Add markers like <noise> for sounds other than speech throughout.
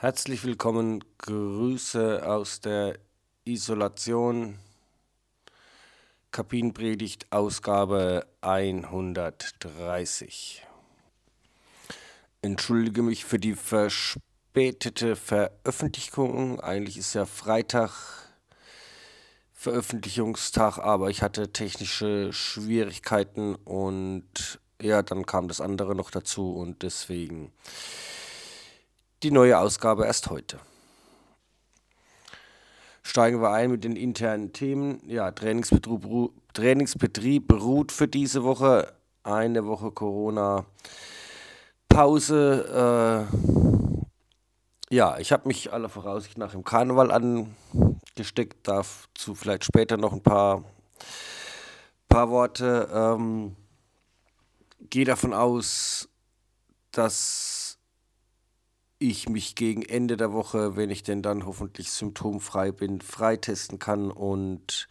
Herzlich willkommen, Grüße aus der Isolation. Kabinenpredigt, Ausgabe 130. Entschuldige mich für die verspätete Veröffentlichung. Eigentlich ist ja Freitag Veröffentlichungstag, aber ich hatte technische Schwierigkeiten und ja, dann kam das andere noch dazu und deswegen die neue Ausgabe erst heute. Steigen wir ein mit den internen Themen. Ja, Trainingsbetrieb, Trainingsbetrieb beruht für diese Woche. Eine Woche Corona-Pause. Äh, ja, ich habe mich aller Voraussicht nach im Karneval angesteckt. Dazu vielleicht später noch ein paar, paar Worte. Ähm, Gehe davon aus, dass ich mich gegen Ende der Woche, wenn ich denn dann hoffentlich symptomfrei bin, freitesten kann und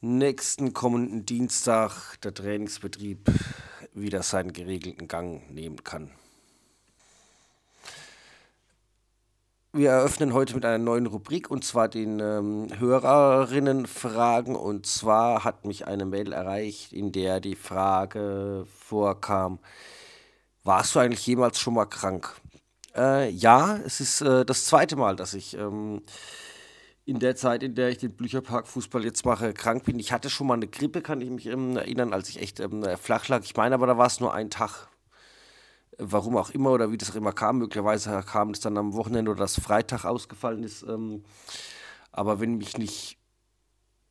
nächsten kommenden Dienstag der Trainingsbetrieb wieder seinen geregelten Gang nehmen kann. Wir eröffnen heute mit einer neuen Rubrik und zwar den ähm, Hörerinnenfragen. Und zwar hat mich eine Mail erreicht, in der die Frage vorkam, warst du eigentlich jemals schon mal krank? Äh, ja, es ist äh, das zweite Mal, dass ich ähm, in der Zeit, in der ich den Blücherpark Fußball jetzt mache, krank bin. Ich hatte schon mal eine Grippe, kann ich mich ähm, erinnern, als ich echt ähm, flach lag. Ich meine aber, da war es nur ein Tag. Warum auch immer oder wie das auch immer kam. Möglicherweise kam es dann am Wochenende oder das Freitag ausgefallen ist. Ähm, aber wenn mich nicht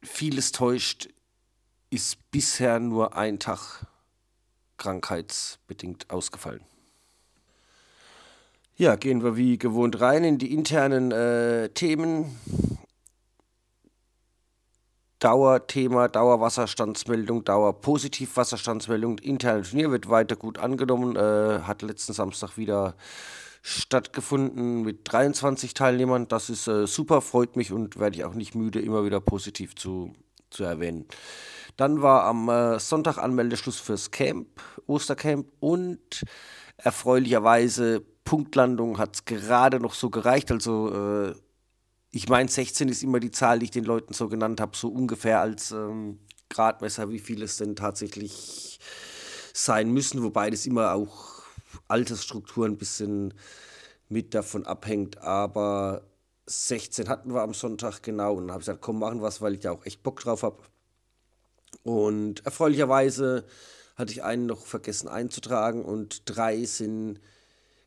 vieles täuscht, ist bisher nur ein Tag krankheitsbedingt ausgefallen. Ja, gehen wir wie gewohnt rein in die internen äh, Themen. Dauerthema, Dauerwasserstandsmeldung, Dauerpositivwasserstandsmeldung. Interne Turnier wird weiter gut angenommen. Äh, hat letzten Samstag wieder stattgefunden mit 23 Teilnehmern. Das ist äh, super, freut mich und werde ich auch nicht müde, immer wieder positiv zu, zu erwähnen. Dann war am äh, Sonntag Anmeldeschluss fürs Camp, Ostercamp und erfreulicherweise Punktlandung hat es gerade noch so gereicht. Also äh, ich meine, 16 ist immer die Zahl, die ich den Leuten so genannt habe, so ungefähr als ähm, Gradmesser, wie viel es denn tatsächlich sein müssen, wobei das immer auch Altersstrukturen ein bisschen mit davon abhängt. Aber 16 hatten wir am Sonntag genau und dann habe ich gesagt, komm, machen was, weil ich da auch echt Bock drauf habe. Und erfreulicherweise hatte ich einen noch vergessen einzutragen und drei sind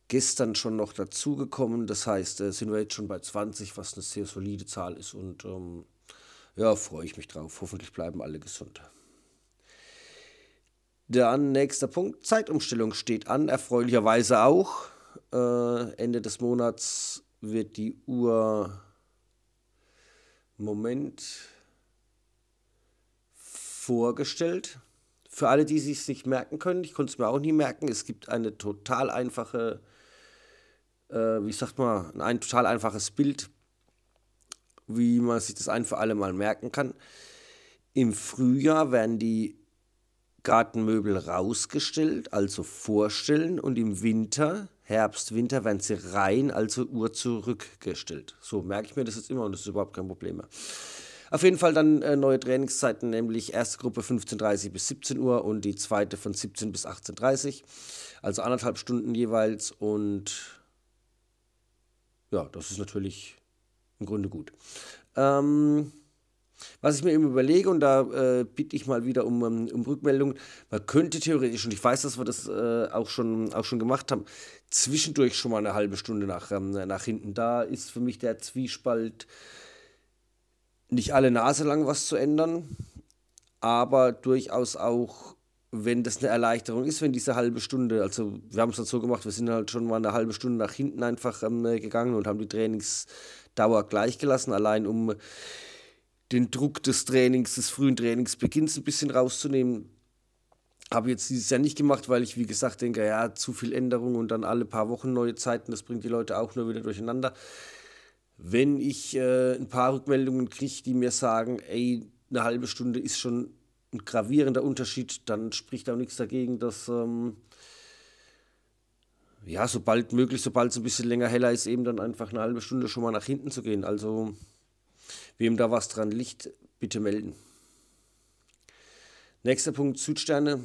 gestern schon noch dazugekommen. Das heißt, äh, sind wir jetzt schon bei 20, was eine sehr solide Zahl ist. Und ähm, ja, freue ich mich drauf. Hoffentlich bleiben alle gesund. Dann nächster Punkt. Zeitumstellung steht an, erfreulicherweise auch. Äh, Ende des Monats wird die Uhr. Moment. Vorgestellt. Für alle, die sich nicht merken können, ich konnte es mir auch nie merken, es gibt eine total einfache äh, wie sagt man, ein total einfaches Bild, wie man sich das ein für alle Mal merken kann. Im Frühjahr werden die Gartenmöbel rausgestellt, also vorstellen, und im Winter, Herbst, Winter, werden sie rein, also Uhr zurückgestellt. So merke ich mir das jetzt immer und das ist überhaupt kein Problem mehr. Auf jeden Fall dann äh, neue Trainingszeiten, nämlich erste Gruppe 15.30 bis 17 Uhr und die zweite von 17 bis 18.30 Uhr. Also anderthalb Stunden jeweils und ja, das ist natürlich im Grunde gut. Ähm, was ich mir eben überlege, und da äh, bitte ich mal wieder um, um, um Rückmeldung, man könnte theoretisch, und ich weiß, dass wir das äh, auch, schon, auch schon gemacht haben, zwischendurch schon mal eine halbe Stunde nach, ähm, nach hinten. Da ist für mich der Zwiespalt nicht alle Nase lang was zu ändern, aber durchaus auch wenn das eine Erleichterung ist, wenn diese halbe Stunde, also wir haben es dann so gemacht, wir sind halt schon mal eine halbe Stunde nach hinten einfach ähm, gegangen und haben die Trainingsdauer gleich gelassen, allein um den Druck des Trainings, des frühen Trainingsbeginns ein bisschen rauszunehmen. Habe jetzt dieses Jahr nicht gemacht, weil ich, wie gesagt, denke, ja, zu viel Änderung und dann alle paar Wochen neue Zeiten, das bringt die Leute auch nur wieder durcheinander. Wenn ich äh, ein paar Rückmeldungen kriege, die mir sagen, ey, eine halbe Stunde ist schon ein gravierender Unterschied, dann spricht auch nichts dagegen, das ähm, ja, sobald möglich, sobald es ein bisschen länger heller ist, eben dann einfach eine halbe Stunde schon mal nach hinten zu gehen. Also, wem da was dran liegt, bitte melden. Nächster Punkt, Südsterne.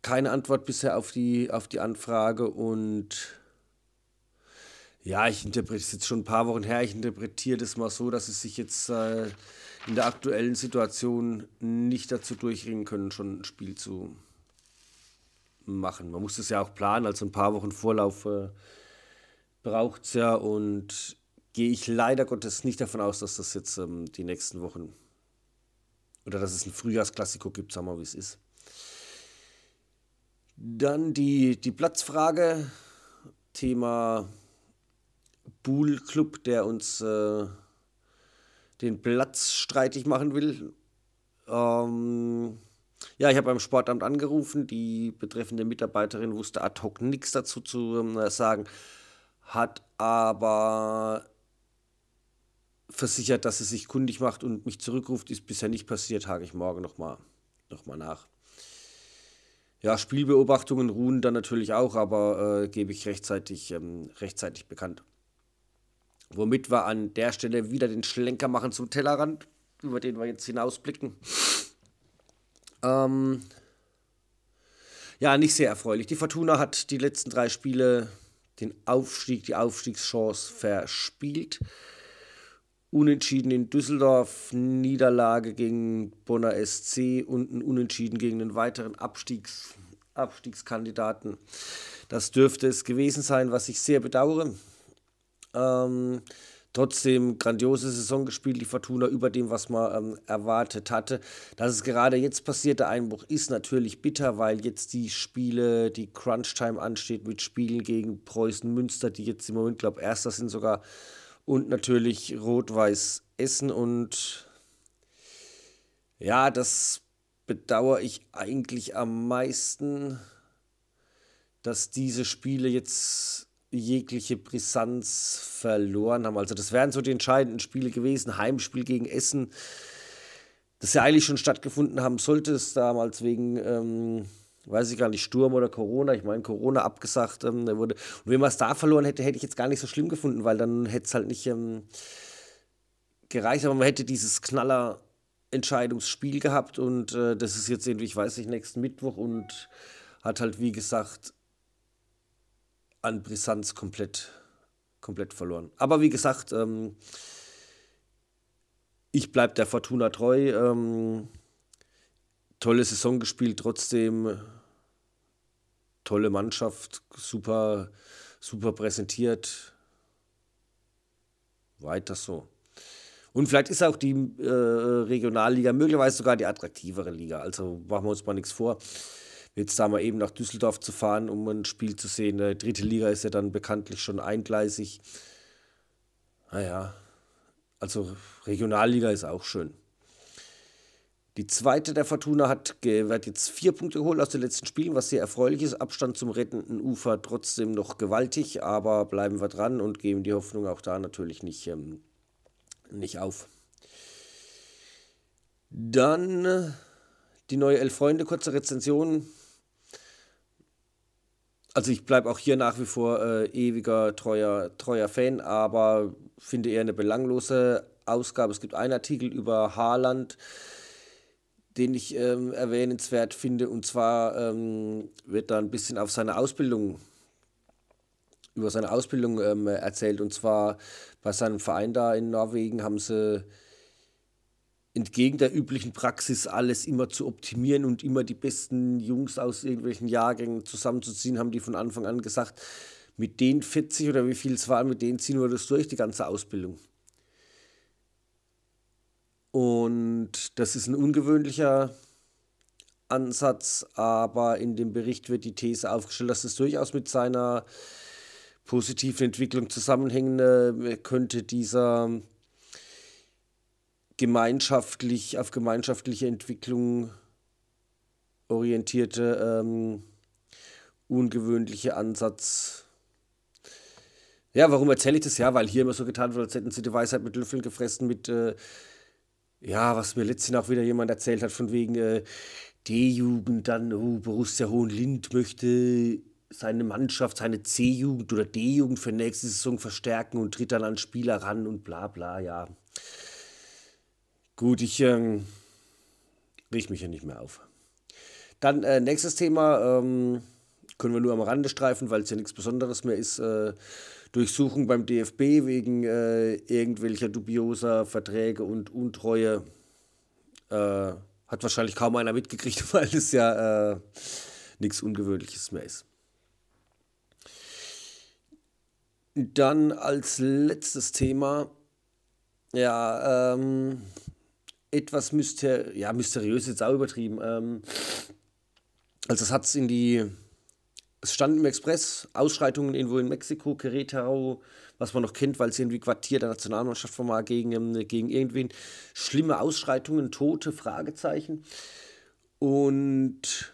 Keine Antwort bisher auf die, auf die Anfrage und ja, ich interpretiere es jetzt schon ein paar Wochen her, ich interpretiere das mal so, dass es sich jetzt äh, in der aktuellen Situation nicht dazu durchringen können, schon ein Spiel zu machen. Man muss das ja auch planen, also ein paar Wochen Vorlauf äh, braucht es ja und gehe ich leider Gottes nicht davon aus, dass das jetzt ähm, die nächsten Wochen oder dass es ein Frühjahrsklassiko gibt, sagen wir mal, wie es ist. Dann die, die Platzfrage, Thema Bull Club, der uns äh, den Platz streitig machen will. Ähm, ja, ich habe beim Sportamt angerufen. Die betreffende Mitarbeiterin wusste ad hoc nichts dazu zu äh, sagen, hat aber versichert, dass sie sich kundig macht und mich zurückruft. Ist bisher nicht passiert, hake ich morgen nochmal noch mal nach. Ja, Spielbeobachtungen ruhen dann natürlich auch, aber äh, gebe ich rechtzeitig, ähm, rechtzeitig bekannt. Womit wir an der Stelle wieder den Schlenker machen zum Tellerrand, über den wir jetzt hinausblicken. Ähm, ja, nicht sehr erfreulich. Die Fortuna hat die letzten drei Spiele den Aufstieg, die Aufstiegschance verspielt. Unentschieden in Düsseldorf, Niederlage gegen Bonner SC und ein Unentschieden gegen einen weiteren Abstiegs, Abstiegskandidaten. Das dürfte es gewesen sein, was ich sehr bedauere. Ähm, trotzdem grandiose Saison gespielt, die Fortuna über dem, was man ähm, erwartet hatte. Dass es gerade jetzt passiert, der Einbruch ist natürlich bitter, weil jetzt die Spiele, die Crunch-Time ansteht mit Spielen gegen Preußen Münster, die jetzt im Moment, glaube ich, erster sind sogar. Und natürlich Rot-Weiß Essen und ja, das bedauere ich eigentlich am meisten, dass diese Spiele jetzt jegliche Brisanz verloren haben. Also das wären so die entscheidenden Spiele gewesen. Heimspiel gegen Essen, das ja eigentlich schon stattgefunden haben sollte, es damals wegen, ähm, weiß ich gar nicht, Sturm oder Corona. Ich meine, Corona abgesagt ähm, wurde. Und wenn man es da verloren hätte, hätte ich jetzt gar nicht so schlimm gefunden, weil dann hätte es halt nicht ähm, gereicht. Aber man hätte dieses Knaller Entscheidungsspiel gehabt und äh, das ist jetzt irgendwie, ich weiß nicht, nächsten Mittwoch und hat halt, wie gesagt, an Brisanz komplett, komplett verloren. Aber wie gesagt, ähm, ich bleibe der Fortuna treu. Ähm, tolle Saison gespielt, trotzdem tolle Mannschaft, super, super präsentiert. Weiter so. Und vielleicht ist auch die äh, Regionalliga möglicherweise sogar die attraktivere Liga. Also machen wir uns mal nichts vor jetzt da mal eben nach Düsseldorf zu fahren, um ein Spiel zu sehen. Die dritte Liga ist ja dann bekanntlich schon eingleisig. Naja, also Regionalliga ist auch schön. Die zweite der Fortuna hat, hat jetzt vier Punkte geholt aus den letzten Spielen, was sehr erfreulich ist. Abstand zum rettenden Ufer trotzdem noch gewaltig, aber bleiben wir dran und geben die Hoffnung auch da natürlich nicht, ähm, nicht auf. Dann die neue Elf Freunde, kurze Rezension also ich bleibe auch hier nach wie vor äh, ewiger, treuer, treuer Fan, aber finde eher eine belanglose Ausgabe. Es gibt einen Artikel über Haaland, den ich ähm, erwähnenswert finde. Und zwar ähm, wird da ein bisschen auf seine Ausbildung, über seine Ausbildung ähm, erzählt. Und zwar bei seinem Verein da in Norwegen haben sie entgegen der üblichen Praxis alles immer zu optimieren und immer die besten Jungs aus irgendwelchen Jahrgängen zusammenzuziehen, haben die von Anfang an gesagt, mit den 40 oder wie viel es waren, mit denen ziehen wir das durch, die ganze Ausbildung. Und das ist ein ungewöhnlicher Ansatz, aber in dem Bericht wird die These aufgestellt, dass es durchaus mit seiner positiven Entwicklung zusammenhängen könnte, dieser gemeinschaftlich, auf gemeinschaftliche Entwicklung orientierte, ähm, ungewöhnliche Ansatz. Ja, warum erzähle ich das? Ja, weil hier immer so getan wird, als hätten sie die Weisheit mit Löffeln gefressen, mit, äh, ja, was mir letztens auch wieder jemand erzählt hat, von wegen äh, D-Jugend, dann oh, Borussia Hohenlind möchte seine Mannschaft, seine C-Jugend oder D-Jugend für nächste Saison verstärken und tritt dann an Spieler ran und bla bla, ja. Gut, ich ähm, riech mich ja nicht mehr auf. Dann äh, nächstes Thema, ähm, können wir nur am Rande streifen, weil es ja nichts Besonderes mehr ist. Äh, Durchsuchung beim DFB wegen äh, irgendwelcher dubioser Verträge und Untreue. Äh, hat wahrscheinlich kaum einer mitgekriegt, <laughs> weil es ja äh, nichts Ungewöhnliches mehr ist. Dann als letztes Thema, ja, ähm, etwas myster ja, mysteriös, jetzt auch übertrieben. Ähm, also es hat es in die, es stand im Express, Ausschreitungen irgendwo in Mexiko, Querétaro, was man noch kennt, weil es irgendwie Quartier der Nationalmannschaft war gegen, ähm, gegen irgendwen. Schlimme Ausschreitungen, Tote, Fragezeichen. Und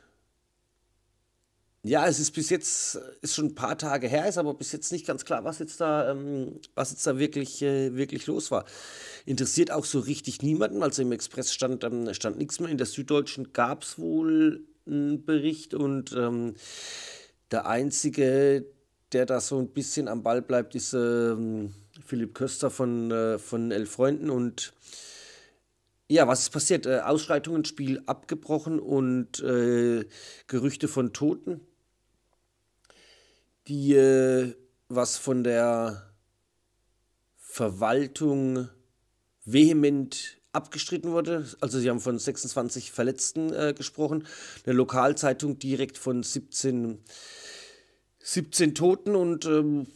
ja, es ist bis jetzt, ist schon ein paar Tage her, ist aber bis jetzt nicht ganz klar, was jetzt da, ähm, was jetzt da wirklich, äh, wirklich los war. Interessiert auch so richtig niemanden. Also im Express stand, ähm, stand nichts mehr. In der Süddeutschen gab es wohl einen Bericht und ähm, der einzige, der da so ein bisschen am Ball bleibt, ist ähm, Philipp Köster von, äh, von Elf Freunden und ja, was ist passiert? Äh, Ausschreitungen, Spiel abgebrochen und äh, Gerüchte von Toten die äh, was von der Verwaltung vehement abgestritten wurde. Also sie haben von 26 Verletzten äh, gesprochen. Eine Lokalzeitung direkt von 17, 17 Toten und ähm,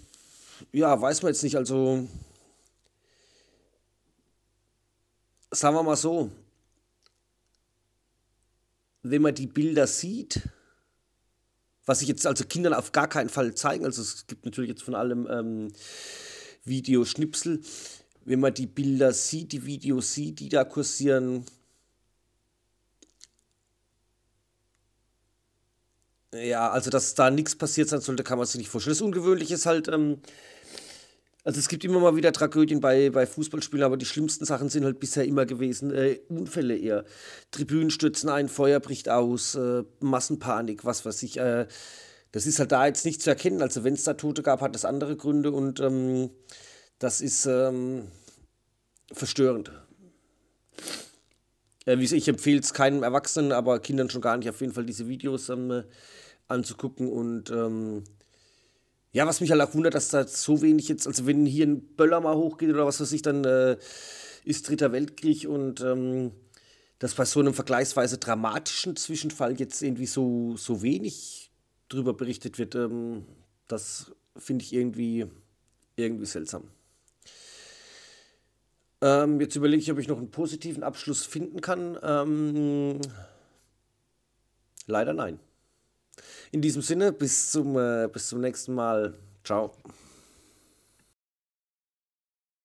ja, weiß man jetzt nicht. Also sagen wir mal so, wenn man die Bilder sieht, was ich jetzt also Kindern auf gar keinen Fall zeigen. Also es gibt natürlich jetzt von allem ähm, Videoschnipsel. Wenn man die Bilder sieht, die Videos sieht, die da kursieren, ja, also dass da nichts passiert sein sollte, kann man sich nicht vorstellen. Das Ungewöhnliche ist halt, ähm, also es gibt immer mal wieder Tragödien bei, bei Fußballspielen, aber die schlimmsten Sachen sind halt bisher immer gewesen. Äh, Unfälle eher. Tribünen stürzen ein, Feuer bricht aus, äh, Massenpanik, was weiß ich. Äh, das ist halt da jetzt nicht zu erkennen. Also wenn es da Tote gab, hat das andere Gründe und ähm, das ist ähm, verstörend. Äh, ich empfehle es keinem Erwachsenen, aber Kindern schon gar nicht, auf jeden Fall diese Videos ähm, anzugucken und ähm, ja, was mich halt auch wundert, dass da so wenig jetzt, also wenn hier ein Böller mal hochgeht oder was weiß ich, dann äh, ist Dritter Weltkrieg und ähm, dass bei so einem vergleichsweise dramatischen Zwischenfall jetzt irgendwie so, so wenig drüber berichtet wird, ähm, das finde ich irgendwie, irgendwie seltsam. Ähm, jetzt überlege ich, ob ich noch einen positiven Abschluss finden kann. Ähm, leider nein. In diesem Sinne, bis zum, äh, bis zum nächsten Mal. Ciao.